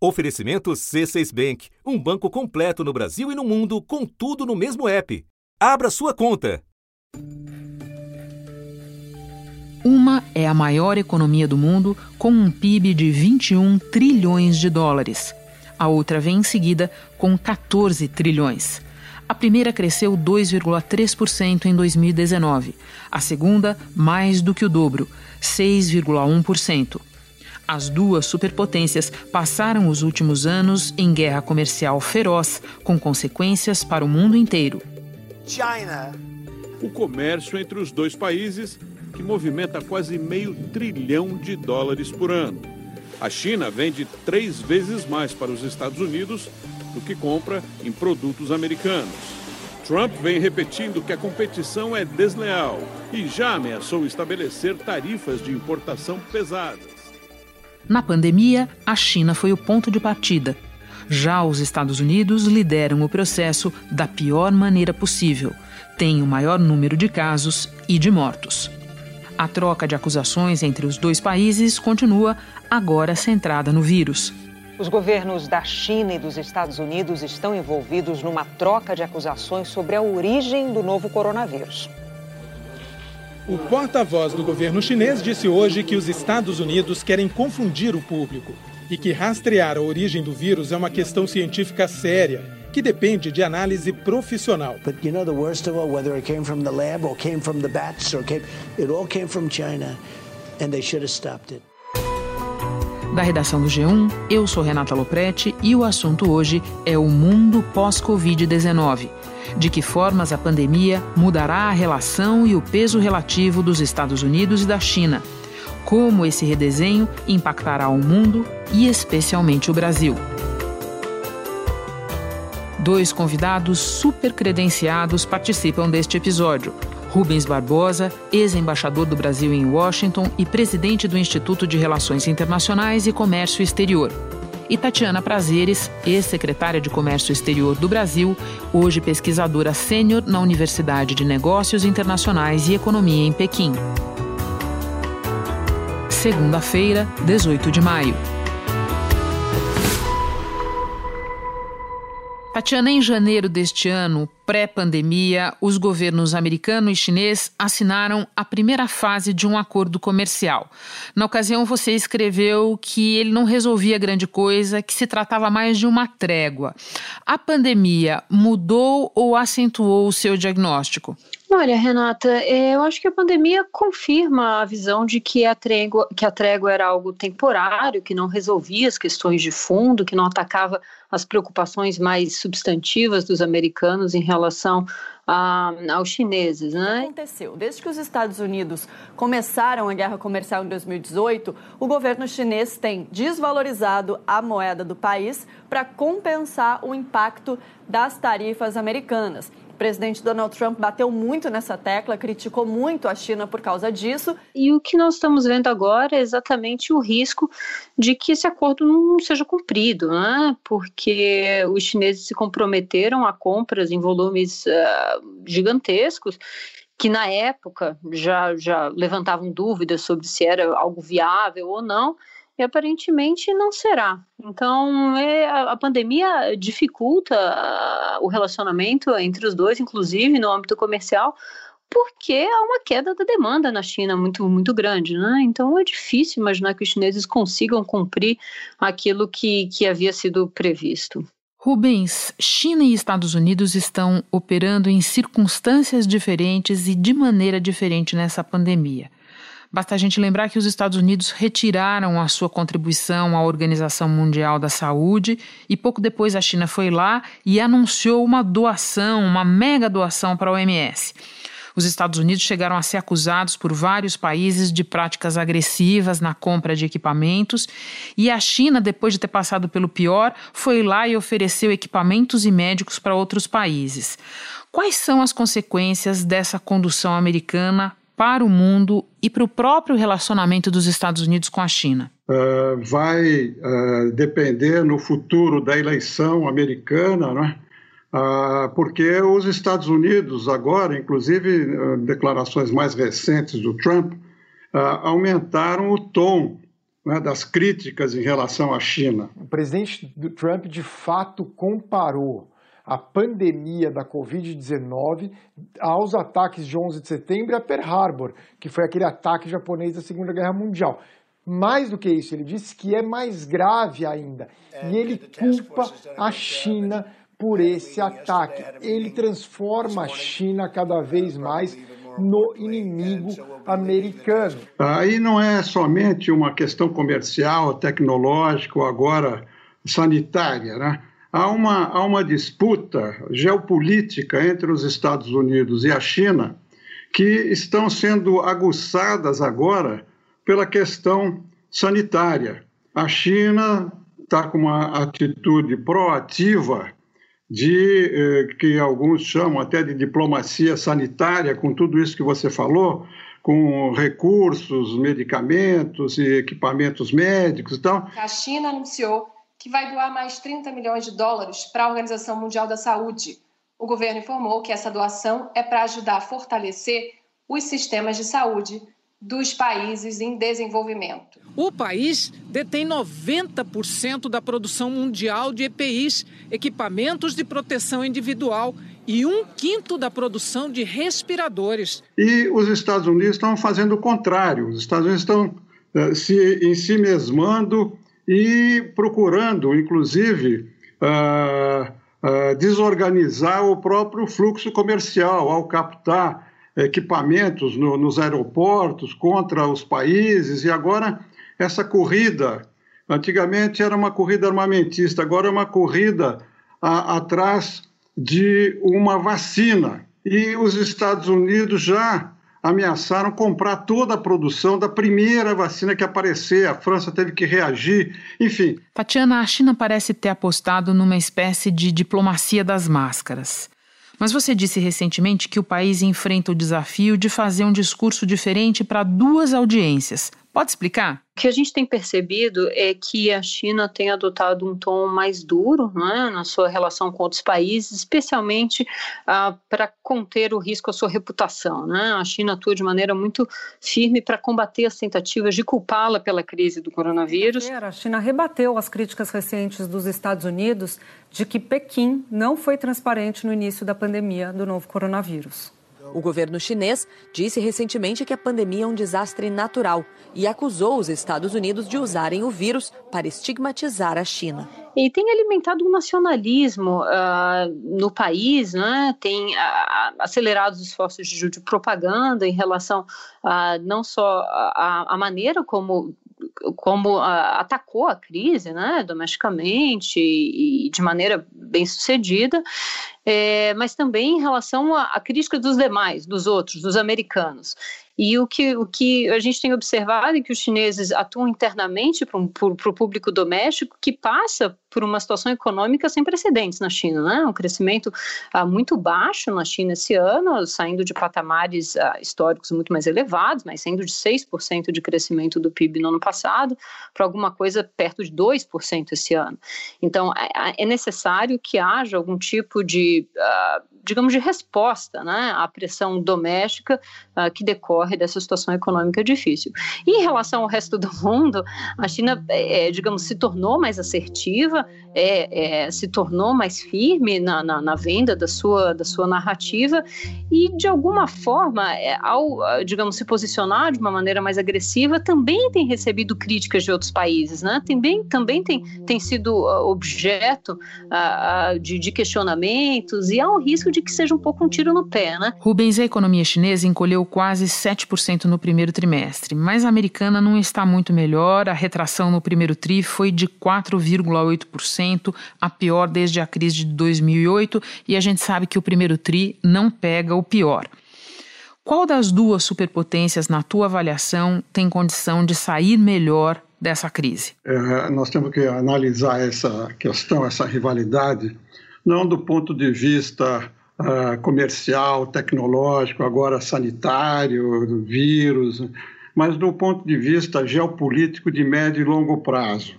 Oferecimento C6 Bank, um banco completo no Brasil e no mundo, com tudo no mesmo app. Abra sua conta. Uma é a maior economia do mundo, com um PIB de 21 trilhões de dólares. A outra vem em seguida, com 14 trilhões. A primeira cresceu 2,3% em 2019. A segunda, mais do que o dobro, 6,1%. As duas superpotências passaram os últimos anos em guerra comercial feroz, com consequências para o mundo inteiro. China. O comércio entre os dois países, que movimenta quase meio trilhão de dólares por ano. A China vende três vezes mais para os Estados Unidos do que compra em produtos americanos. Trump vem repetindo que a competição é desleal e já ameaçou estabelecer tarifas de importação pesadas. Na pandemia, a China foi o ponto de partida. Já os Estados Unidos lideram o processo da pior maneira possível. Tem o maior número de casos e de mortos. A troca de acusações entre os dois países continua, agora centrada no vírus. Os governos da China e dos Estados Unidos estão envolvidos numa troca de acusações sobre a origem do novo coronavírus. O porta-voz do governo chinês disse hoje que os Estados Unidos querem confundir o público e que rastrear a origem do vírus é uma questão científica séria que depende de análise profissional. But you know the worst of all, whether it came from the lab or came from the bats or came, it all came from China, and they should have stopped it. Da redação do G1, eu sou Renata Loprete e o assunto hoje é o mundo pós-Covid-19 de que formas a pandemia mudará a relação e o peso relativo dos Estados Unidos e da China, como esse redesenho impactará o mundo e especialmente o Brasil. Dois convidados super credenciados participam deste episódio. Rubens Barbosa, ex-embaixador do Brasil em Washington e presidente do Instituto de Relações Internacionais e Comércio Exterior e Tatiana Prazeres, ex-secretária de Comércio Exterior do Brasil, hoje pesquisadora sênior na Universidade de Negócios Internacionais e Economia em Pequim. Segunda-feira, 18 de maio. Tatiana, em janeiro deste ano, pré-pandemia, os governos americano e chinês assinaram a primeira fase de um acordo comercial. Na ocasião, você escreveu que ele não resolvia grande coisa, que se tratava mais de uma trégua. A pandemia mudou ou acentuou o seu diagnóstico? Olha, Renata, é, eu acho que a pandemia confirma a visão de que a, trégua, que a trégua era algo temporário, que não resolvia as questões de fundo, que não atacava as preocupações mais substantivas dos americanos em relação a, aos chineses. Né? O que aconteceu? Desde que os Estados Unidos começaram a guerra comercial em 2018, o governo chinês tem desvalorizado a moeda do país para compensar o impacto das tarifas americanas. Presidente Donald Trump bateu muito nessa tecla, criticou muito a China por causa disso. E o que nós estamos vendo agora é exatamente o risco de que esse acordo não seja cumprido, né? porque os chineses se comprometeram a compras em volumes uh, gigantescos que na época já, já levantavam dúvidas sobre se era algo viável ou não, e aparentemente não será. Então, é, a, pandemia dificulta a, o relacionamento entre os dois, inclusive no âmbito comercial, porque há uma queda da demanda na China muito, muito grande, né? Então é difícil imaginar que os chineses consigam cumprir aquilo que, que havia sido previsto. Rubens, China e Estados Unidos estão operando em circunstâncias diferentes e de maneira diferente nessa pandemia. Basta a gente lembrar que os Estados Unidos retiraram a sua contribuição à Organização Mundial da Saúde e pouco depois a China foi lá e anunciou uma doação, uma mega doação para a OMS. Os Estados Unidos chegaram a ser acusados por vários países de práticas agressivas na compra de equipamentos, e a China, depois de ter passado pelo pior, foi lá e ofereceu equipamentos e médicos para outros países. Quais são as consequências dessa condução americana para o mundo e para o próprio relacionamento dos Estados Unidos com a China? Uh, vai uh, depender no futuro da eleição americana, né? Uh, porque os Estados Unidos agora, inclusive declarações mais recentes do Trump, aumentaram o tom né, das críticas em relação à China. O presidente Trump, de fato, comparou a pandemia da Covid-19 aos ataques de 11 de setembro a Pearl Harbor, que foi aquele ataque japonês da Segunda Guerra Mundial. Mais do que isso, ele disse que é mais grave ainda. E ele culpa a China por esse ataque. Ele transforma a China cada vez mais no inimigo americano. Aí não é somente uma questão comercial, tecnológica ou agora sanitária, né? Há uma, há uma disputa geopolítica entre os Estados Unidos e a China que estão sendo aguçadas agora pela questão sanitária. A China está com uma atitude proativa de eh, que alguns chamam até de diplomacia sanitária, com tudo isso que você falou, com recursos, medicamentos e equipamentos médicos e tal. A China anunciou que vai doar mais 30 milhões de dólares para a Organização Mundial da Saúde. O governo informou que essa doação é para ajudar a fortalecer os sistemas de saúde dos países em desenvolvimento. O país detém 90% da produção mundial de EPIs, equipamentos de proteção individual, e um quinto da produção de respiradores. E os Estados Unidos estão fazendo o contrário. Os Estados Unidos estão uh, se em si mesmando e procurando, inclusive, uh, uh, desorganizar o próprio fluxo comercial ao captar equipamentos no, nos aeroportos contra os países e agora essa corrida. Antigamente era uma corrida armamentista, agora é uma corrida a, atrás de uma vacina. E os Estados Unidos já ameaçaram comprar toda a produção da primeira vacina que aparecer. A França teve que reagir, enfim. Tatiana, a China parece ter apostado numa espécie de diplomacia das máscaras. Mas você disse recentemente que o país enfrenta o desafio de fazer um discurso diferente para duas audiências. Pode explicar? O que a gente tem percebido é que a China tem adotado um tom mais duro né, na sua relação com outros países, especialmente ah, para conter o risco à sua reputação. Né? A China atua de maneira muito firme para combater as tentativas de culpá-la pela crise do coronavírus. A China rebateu as críticas recentes dos Estados Unidos de que Pequim não foi transparente no início da pandemia do novo coronavírus. O governo chinês disse recentemente que a pandemia é um desastre natural e acusou os Estados Unidos de usarem o vírus para estigmatizar a China. E tem alimentado um nacionalismo uh, no país, né? tem uh, acelerado os esforços de, propaganda em relação a não só a maneira como como uh, atacou a crise, né, domesticamente e, e de maneira bem sucedida, é, mas também em relação à crítica dos demais, dos outros, dos americanos. E o que, o que a gente tem observado é que os chineses atuam internamente para o público doméstico que passa por uma situação econômica sem precedentes na China, né? Um crescimento ah, muito baixo na China esse ano, saindo de patamares ah, históricos muito mais elevados, mas saindo de 6% de crescimento do PIB no ano passado para alguma coisa perto de 2% esse ano. Então, é, é necessário que haja algum tipo de ah, digamos, de resposta né, à pressão doméstica uh, que decorre dessa situação econômica difícil. E em relação ao resto do mundo, a China, é, digamos, se tornou mais assertiva, é, é, se tornou mais firme na, na, na, venda da sua, da sua narrativa e, de alguma forma, é, ao, digamos, se posicionar de uma maneira mais agressiva, também tem recebido críticas de outros países, né? Também, também tem, tem sido objeto uh, de, de questionamentos e há um risco de que seja um pouco um tiro no pé, né? Rubens, a economia chinesa encolheu quase 7% no primeiro trimestre, mas a americana não está muito melhor. A retração no primeiro tri foi de 4,8%, a pior desde a crise de 2008, e a gente sabe que o primeiro tri não pega o pior. Qual das duas superpotências, na tua avaliação, tem condição de sair melhor dessa crise? É, nós temos que analisar essa questão, essa rivalidade, não do ponto de vista uh, comercial, tecnológico, agora sanitário, vírus, mas do ponto de vista geopolítico de médio e longo prazo.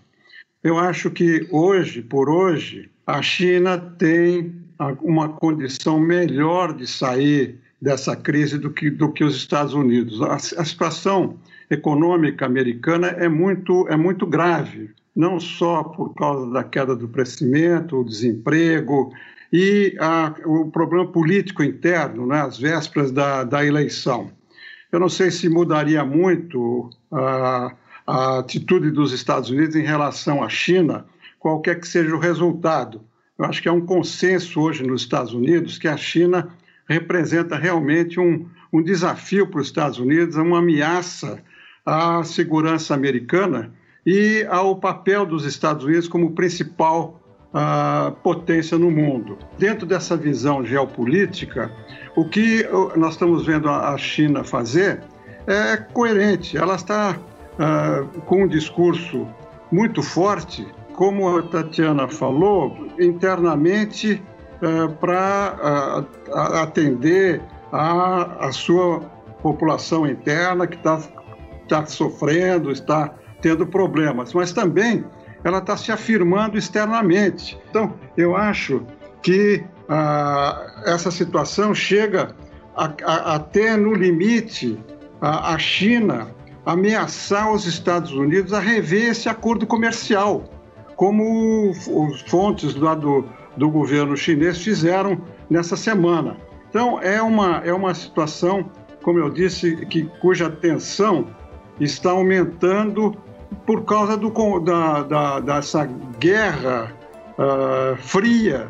Eu acho que hoje, por hoje, a China tem uma condição melhor de sair dessa crise do que, do que os Estados Unidos. A, a situação econômica americana é muito, é muito grave, não só por causa da queda do crescimento, o desemprego e a, o problema político interno, né, às vésperas da, da eleição. Eu não sei se mudaria muito a, a atitude dos Estados Unidos em relação à China, qualquer que seja o resultado. Eu acho que é um consenso hoje nos Estados Unidos que a China representa realmente um, um desafio para os Estados Unidos, uma ameaça à segurança americana e ao papel dos Estados Unidos como principal uh, potência no mundo. Dentro dessa visão geopolítica, o que nós estamos vendo a China fazer é coerente. Ela está uh, com um discurso muito forte, como a Tatiana falou, internamente uh, para uh, atender a, a sua população interna que está tá sofrendo, está tendo problemas, mas também ela está se afirmando externamente. Então, eu acho que ah, essa situação chega até no limite a, a China ameaçar os Estados Unidos a rever esse acordo comercial, como os fontes lá do, do governo chinês fizeram nessa semana. Então, é uma, é uma situação, como eu disse, que, cuja tensão está aumentando por causa do, da, da, dessa guerra uh, fria,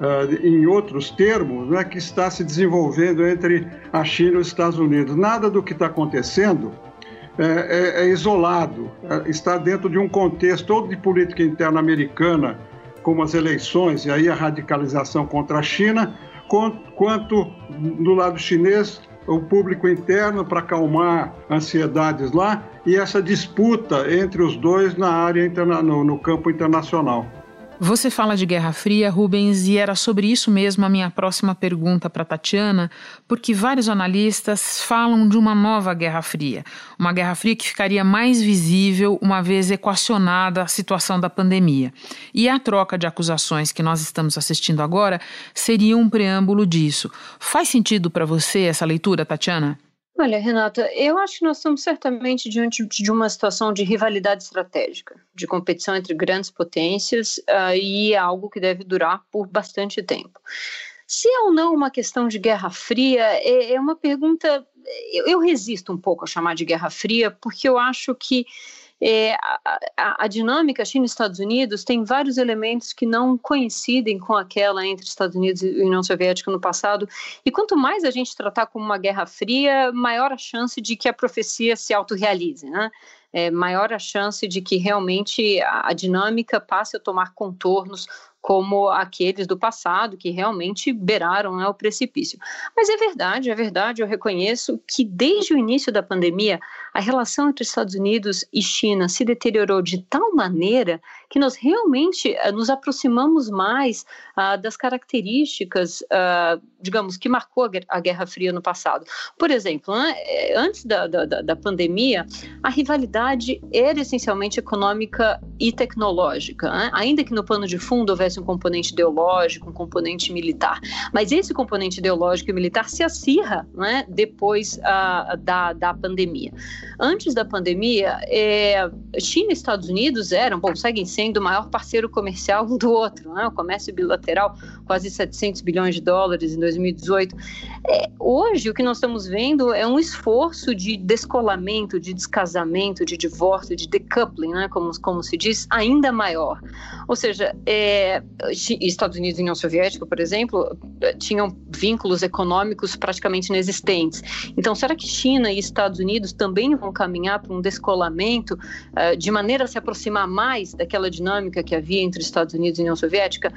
uh, em outros termos, né, que está se desenvolvendo entre a China e os Estados Unidos. Nada do que está acontecendo é, é, é isolado, é, está dentro de um contexto todo de política interna americana, como as eleições e aí a radicalização contra a China, quanto do lado chinês o público interno para acalmar ansiedades lá e essa disputa entre os dois na área no, no campo internacional. Você fala de Guerra Fria, Rubens, e era sobre isso mesmo a minha próxima pergunta para Tatiana, porque vários analistas falam de uma nova Guerra Fria. Uma Guerra Fria que ficaria mais visível uma vez equacionada a situação da pandemia. E a troca de acusações que nós estamos assistindo agora seria um preâmbulo disso. Faz sentido para você essa leitura, Tatiana? Olha, Renata, eu acho que nós estamos certamente diante de uma situação de rivalidade estratégica, de competição entre grandes potências, uh, e é algo que deve durar por bastante tempo. Se é ou não uma questão de Guerra Fria, é, é uma pergunta. Eu, eu resisto um pouco a chamar de Guerra Fria, porque eu acho que é, a, a, a, dinâmica China e Estados Unidos tem vários elementos que não coincidem com aquela entre Estados Unidos e União Soviética no passado. E quanto mais a gente tratar como uma guerra fria, maior a chance de que a profecia se autorrealize, né? É, maior a chance de que realmente a, a dinâmica passe a tomar contornos como aqueles do passado que realmente beiraram né, o precipício. Mas é verdade, é verdade, eu reconheço que desde o início da pandemia a relação entre Estados Unidos e China se deteriorou de tal maneira que nós realmente uh, nos aproximamos mais uh, das características, uh, digamos, que marcou a Guerra Fria no passado. Por exemplo, eh, antes da, da, da pandemia, a rivalidade era essencialmente econômica e tecnológica, né? ainda que no plano de fundo houvesse um componente ideológico, um componente militar. Mas esse componente ideológico e militar se acirra né, depois da, da pandemia. Antes da pandemia, é, China e Estados Unidos eram, bom, seguem sendo o maior parceiro comercial um do outro, né? o comércio bilateral, quase 700 bilhões de dólares em 2018. É, hoje, o que nós estamos vendo é um esforço de descolamento, de descasamento, de divórcio, de decoupling, né? como, como se diz, ainda maior. Ou seja, é, Estados Unidos e União Soviética, por exemplo, tinham vínculos econômicos praticamente inexistentes. Então, será que China e Estados Unidos também vão caminhar para um descolamento uh, de maneira a se aproximar mais daquela dinâmica que havia entre Estados Unidos e União Soviética.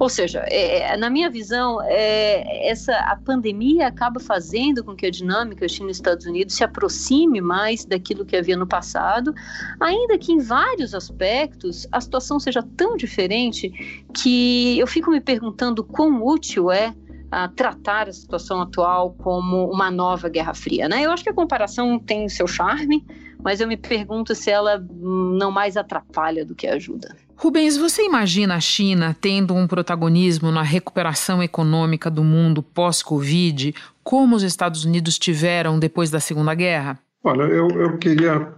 Ou seja, é, é, na minha visão, é, essa a pandemia acaba fazendo com que a dinâmica China e Estados Unidos se aproxime mais daquilo que havia no passado, ainda que em vários aspectos a situação seja tão diferente que eu fico me perguntando quão útil é a tratar a situação atual como uma nova Guerra Fria. Né? Eu acho que a comparação tem o seu charme, mas eu me pergunto se ela não mais atrapalha do que ajuda. Rubens, você imagina a China tendo um protagonismo na recuperação econômica do mundo pós-Covid, como os Estados Unidos tiveram depois da Segunda Guerra? Olha, eu, eu queria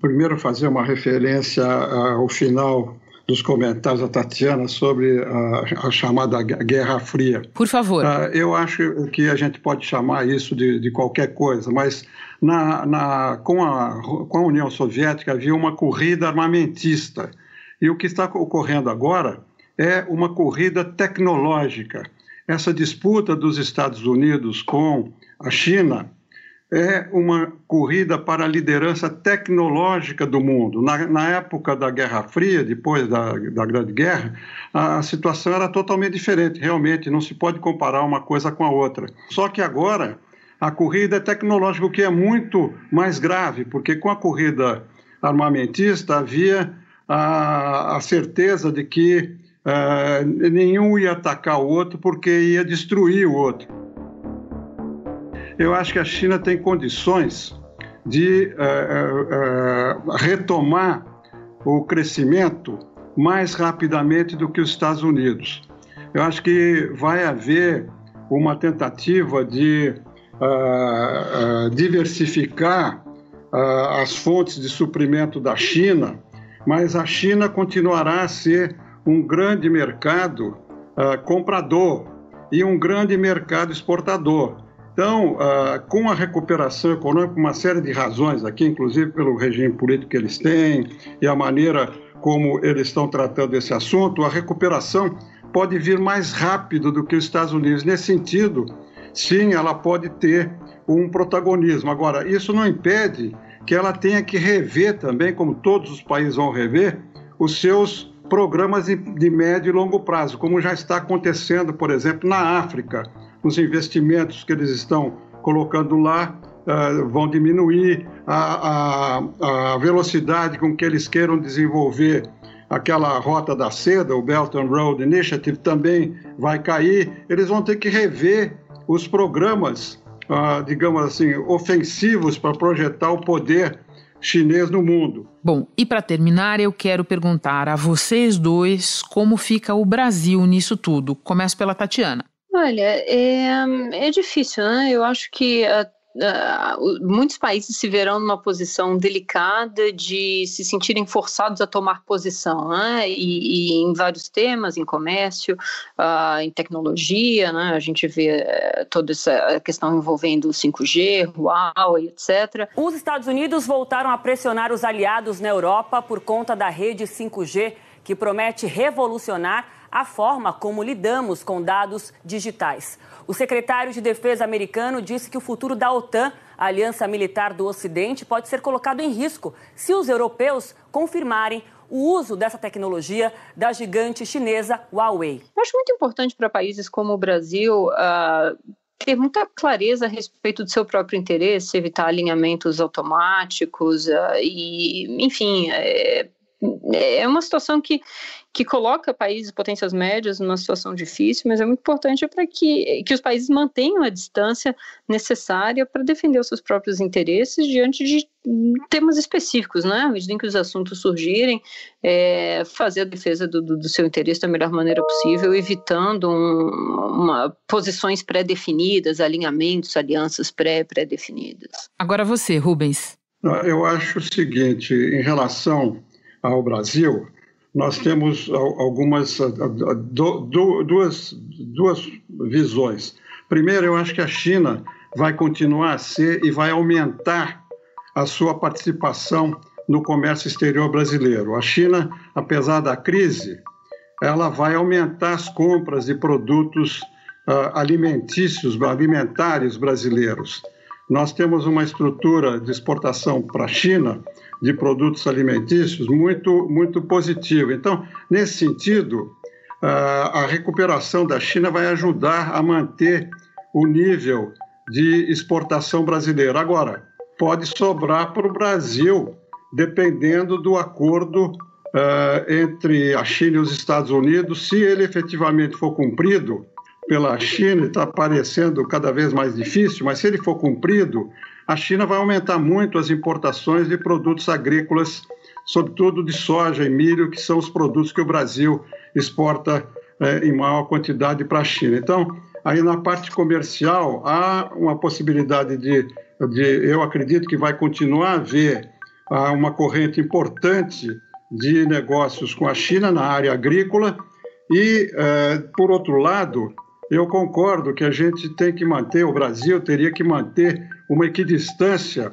primeiro fazer uma referência ao final dos comentários da Tatiana sobre a, a, chamada Guerra Fria. Por favor. Uh, eu acho que a gente pode chamar isso de, de qualquer coisa, mas na, na, com, a, com a União Soviética havia uma corrida armamentista. E o que está ocorrendo agora é uma corrida tecnológica. Essa disputa dos Estados Unidos com a China é uma corrida para a liderança tecnológica do mundo. Na, na época da Guerra Fria, depois da, da Grande Guerra, a, situação era totalmente diferente. Realmente, não se pode comparar uma coisa com a outra. Só que agora a corrida é tecnológica, o que é muito mais grave, porque com a corrida armamentista havia a, a certeza de que uh, nenhum ia atacar o outro porque ia destruir o outro eu acho que a China tem condições de uh, uh, retomar o crescimento mais rapidamente do que os Estados Unidos. Eu acho que vai haver uma tentativa de uh, diversificar as fontes de suprimento da China, mas a China continuará a ser um grande mercado comprador e um grande mercado exportador. Então, uh, com a recuperação econômica, uma série de razões aqui, inclusive pelo regime político que eles têm e a maneira como eles estão tratando esse assunto, a recuperação pode vir mais rápido do que os Estados Unidos. Nesse sentido, sim, ela pode ter um protagonismo. Agora, isso não impede que ela tenha que rever também, como todos os países vão rever, os seus programas de médio e longo prazo, como já está acontecendo, por exemplo, na África os investimentos que eles estão colocando lá uh, vão diminuir, a, a, a, velocidade com que eles queiram desenvolver aquela rota da seda, o Belt and Road Initiative, também vai cair. Eles vão ter que rever os programas, uh, digamos assim, ofensivos para projetar o poder chinês no mundo. Bom, e para terminar, eu quero perguntar a vocês dois como fica o Brasil nisso tudo. Começo pela Tatiana. Olha, é, é difícil, né? Eu acho que uh, uh, muitos países se verão numa posição delicada de se sentirem forçados a tomar posição, né? E, e em vários temas, em comércio, uh, em tecnologia, né? A gente vê uh, toda essa questão envolvendo o 5G, Huawei, etc. Os Estados Unidos voltaram a pressionar os aliados na Europa por conta da rede 5G, que promete revolucionar a forma como lidamos com dados digitais. O secretário de Defesa americano disse que o futuro da OTAN, a aliança militar do Ocidente, pode ser colocado em risco se os europeus confirmarem o uso dessa tecnologia da gigante chinesa Huawei. Eu acho muito importante para países como o Brasil. Uh ter muita clareza a respeito do seu próprio interesse, evitar alinhamentos automáticos uh, e, enfim, é, é uma situação que, que coloca países potências médias numa situação difícil, mas é muito importante para que, que os países mantenham a distância necessária para defender os seus próprios interesses diante de temas específicos, né? À medida em que os assuntos surgirem, é, fazer a defesa do, do, do, seu interesse da melhor maneira possível, evitando um, uma, posições pré-definidas, alinhamentos, alianças pré-pré-definidas. Agora você, Rubens. Eu acho o seguinte, em relação ao Brasil, nós temos algumas duas, duas visões. Primeiro, eu acho que a China vai continuar a ser e vai aumentar a sua participação no comércio exterior brasileiro. A China, apesar da crise, ela vai aumentar as compras de produtos uh, alimentícios, alimentares brasileiros. Nós temos uma estrutura de exportação para a China de produtos alimentícios muito, muito positivo. Então, nesse sentido, a recuperação da China vai ajudar a manter o nível de exportação brasileira. Agora, pode sobrar para o Brasil, dependendo do acordo uh, entre a China e os Estados Unidos, se ele efetivamente for cumprido pela China, está parecendo cada vez mais difícil, mas se ele for cumprido, a China vai aumentar muito as importações de produtos agrícolas, sobretudo de soja e milho, que são os produtos que o Brasil exporta é, em maior quantidade para a China. Então, aí na parte comercial, há uma possibilidade de de, eu acredito que vai continuar a haver uma corrente importante de negócios com a China na área agrícola e, eh, por outro lado, eu concordo que a gente tem que manter, o Brasil teria que manter uma equidistância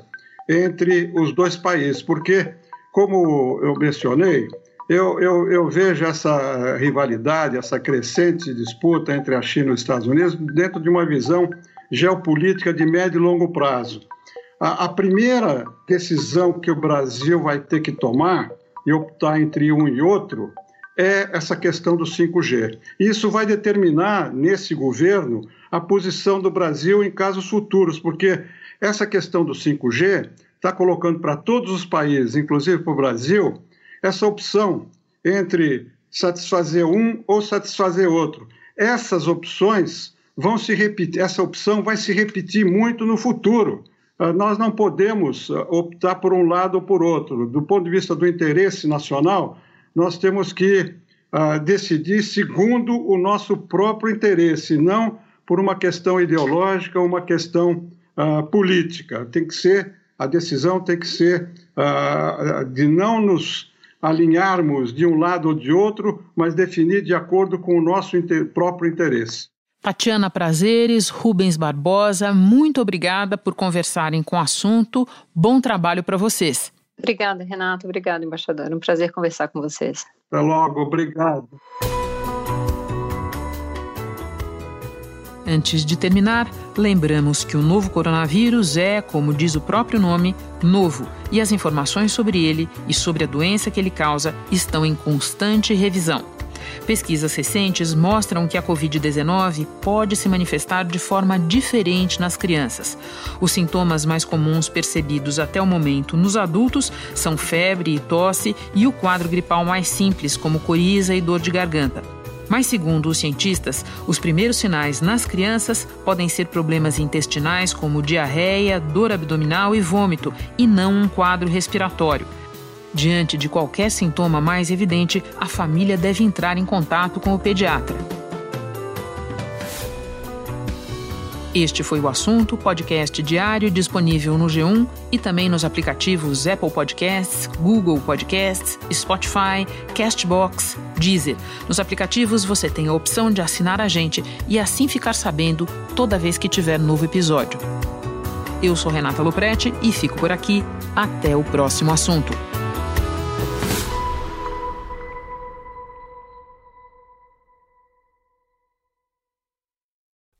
entre os dois países, porque, como eu mencionei, eu, eu, eu, vejo essa rivalidade, essa crescente disputa entre a China e os Estados Unidos dentro de uma visão geopolítica de médio e longo prazo. A, a primeira decisão que o Brasil vai ter que tomar e optar entre um e outro é essa questão do 5G. Isso vai determinar, nesse governo, a posição do Brasil em casos futuros, porque essa questão do 5G está colocando para todos os países, inclusive para o Brasil, essa opção entre satisfazer um ou satisfazer outro. Essas opções vão se repetir, essa opção vai se repetir muito no futuro. Ah, nós não podemos ah, optar por um lado ou por outro. Do ponto de vista do interesse nacional, nós temos que uh, decidir segundo o nosso próprio interesse, não por uma questão ideológica ou uma questão uh, política. Tem que ser, a decisão tem que ser uh, de não nos alinharmos de um lado ou de outro, mas definir de acordo com o nosso inter próprio interesse. Tatiana Prazeres, Rubens Barbosa, muito obrigada por conversarem com o assunto. Bom trabalho para vocês. Obrigada, Renato. Obrigada, embaixador. Um prazer conversar com vocês. Até logo. Obrigado. Antes de terminar, lembramos que o novo coronavírus é, como diz o próprio nome, novo e as informações sobre ele e sobre a doença que ele causa estão em constante revisão. Pesquisas recentes mostram que a Covid-19 pode se manifestar de forma diferente nas crianças. Os sintomas mais comuns percebidos até o momento nos adultos são febre e tosse e o quadro gripal mais simples, como coriza e dor de garganta. Mas, segundo os cientistas, os primeiros sinais nas crianças podem ser problemas intestinais como diarreia, dor abdominal e vômito, e não um quadro respiratório. Diante de qualquer sintoma mais evidente, a família deve entrar em contato com o pediatra. Este foi o assunto, podcast diário disponível no G1 e também nos aplicativos Apple Podcasts, Google Podcasts, Spotify, Castbox, Deezer. Nos aplicativos você tem a opção de assinar a gente e assim ficar sabendo toda vez que tiver novo episódio. Eu sou Renata Loprete e fico por aqui. Até o próximo assunto.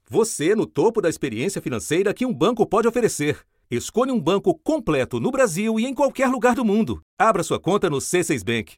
Você no topo da experiência financeira que um banco pode oferecer. Escolha um banco completo no Brasil e em qualquer lugar do mundo. Abra sua conta no C6 Bank.